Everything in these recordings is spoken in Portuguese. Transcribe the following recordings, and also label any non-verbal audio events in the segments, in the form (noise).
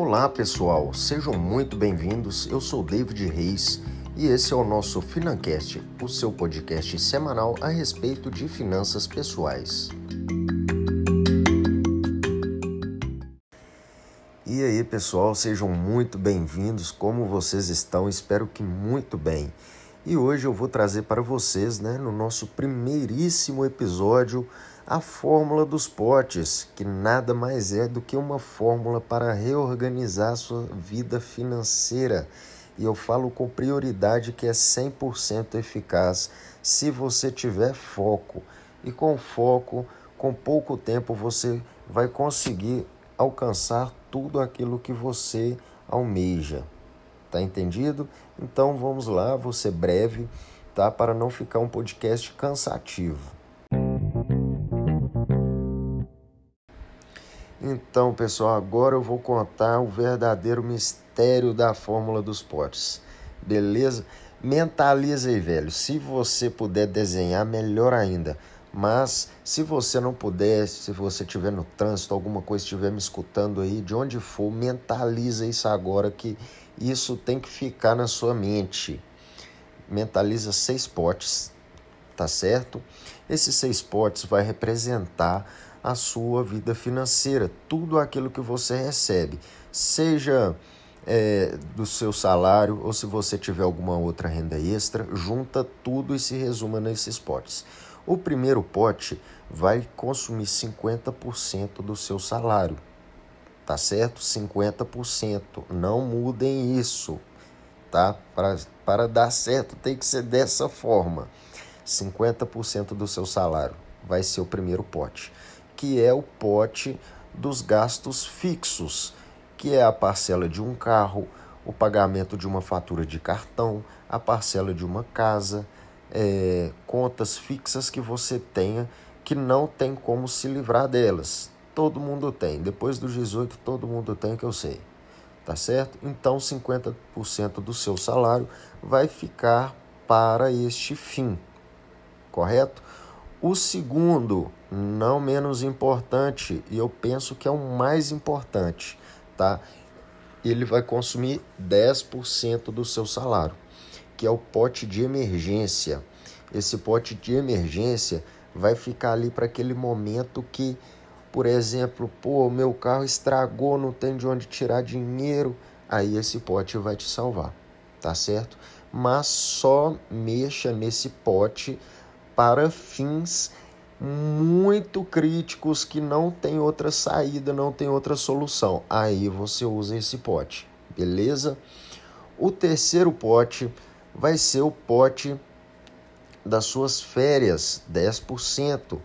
Olá pessoal, sejam muito bem-vindos. Eu sou David Reis e esse é o nosso Financast, o seu podcast semanal a respeito de finanças pessoais. E aí pessoal, sejam muito bem-vindos. Como vocês estão? Espero que muito bem. E hoje eu vou trazer para vocês, né, no nosso primeiríssimo episódio, a fórmula dos potes, que nada mais é do que uma fórmula para reorganizar sua vida financeira. E eu falo com prioridade que é 100% eficaz se você tiver foco. E com foco, com pouco tempo, você vai conseguir alcançar tudo aquilo que você almeja. Tá entendido? Então vamos lá, vou ser breve, tá? Para não ficar um podcast cansativo. Então, pessoal, agora eu vou contar o verdadeiro mistério da fórmula dos potes. Beleza? Mentaliza aí, velho. Se você puder desenhar, melhor ainda. Mas se você não puder, se você estiver no trânsito, alguma coisa estiver me escutando aí, de onde for, mentaliza isso agora que isso tem que ficar na sua mente. Mentaliza seis potes, tá certo? Esses seis potes vai representar a sua vida financeira, tudo aquilo que você recebe, seja é, do seu salário ou se você tiver alguma outra renda extra, junta tudo e se resuma nesses potes. O primeiro pote vai consumir 50% do seu salário, tá certo? 50%. Não mudem isso, tá? Para, para dar certo tem que ser dessa forma. 50% do seu salário vai ser o primeiro pote que é o pote dos gastos fixos, que é a parcela de um carro, o pagamento de uma fatura de cartão, a parcela de uma casa, é, contas fixas que você tenha que não tem como se livrar delas. Todo mundo tem. Depois dos 18, todo mundo tem, que eu sei. Tá certo? Então, 50% do seu salário vai ficar para este fim. Correto? O segundo, não menos importante, e eu penso que é o mais importante, tá? Ele vai consumir 10% do seu salário, que é o pote de emergência. Esse pote de emergência vai ficar ali para aquele momento que, por exemplo, pô, meu carro estragou, não tem de onde tirar dinheiro, aí esse pote vai te salvar, tá certo? Mas só mexa nesse pote para fins muito críticos que não tem outra saída, não tem outra solução. Aí você usa esse pote, beleza? O terceiro pote vai ser o pote das suas férias, 10%,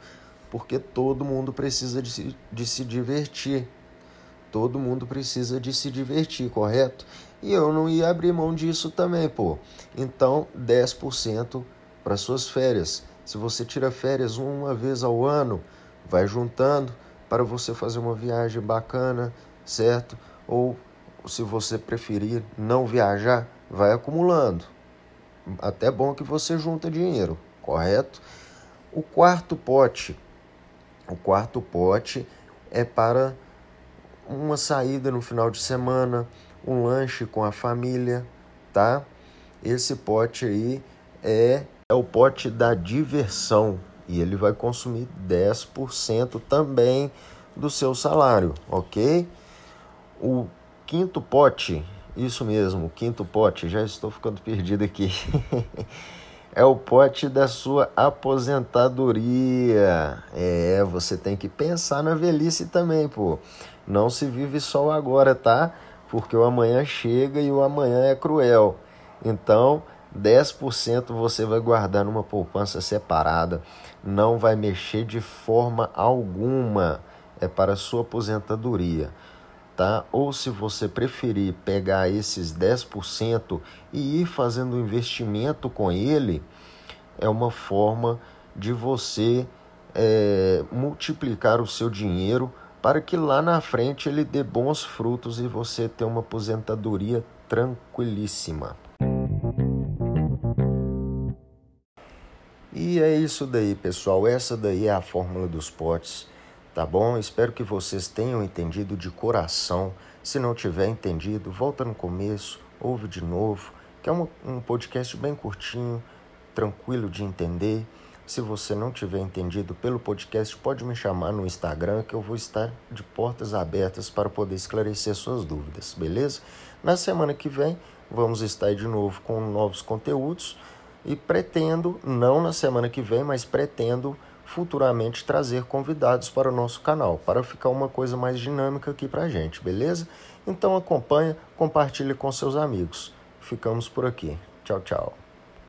porque todo mundo precisa de se, de se divertir. Todo mundo precisa de se divertir, correto? E eu não ia abrir mão disso também, pô. Então, 10% para suas férias. Se você tira férias uma vez ao ano, vai juntando para você fazer uma viagem bacana, certo? Ou se você preferir não viajar, vai acumulando. Até bom que você junta dinheiro, correto? O quarto pote, o quarto pote é para uma saída no final de semana, um lanche com a família, tá? Esse pote aí é é o pote da diversão e ele vai consumir 10% também do seu salário, ok? O quinto pote, isso mesmo, o quinto pote, já estou ficando perdido aqui. (laughs) é o pote da sua aposentadoria. É, você tem que pensar na velhice também, pô. Não se vive só agora, tá? Porque o amanhã chega e o amanhã é cruel. Então, 10% você vai guardar numa poupança separada, não vai mexer de forma alguma, é para sua aposentadoria, tá? Ou se você preferir pegar esses 10% e ir fazendo investimento com ele, é uma forma de você é, multiplicar o seu dinheiro para que lá na frente ele dê bons frutos e você ter uma aposentadoria tranquilíssima. E é isso daí, pessoal. Essa daí é a fórmula dos potes, Tá bom? Espero que vocês tenham entendido de coração. Se não tiver entendido, volta no começo, ouve de novo, que é um, podcast bem curtinho, tranquilo de entender. Se você não tiver entendido pelo podcast, pode me chamar no Instagram que eu vou estar de portas abertas para poder esclarecer suas dúvidas, beleza? Na semana que vem, vamos estar de novo com novos conteúdos e pretendo, não na semana que vem, mas pretendo futuramente trazer convidados para o nosso canal, para ficar uma coisa mais dinâmica aqui para a gente, beleza? Então acompanha, compartilhe com seus amigos. Ficamos por aqui. Tchau, tchau.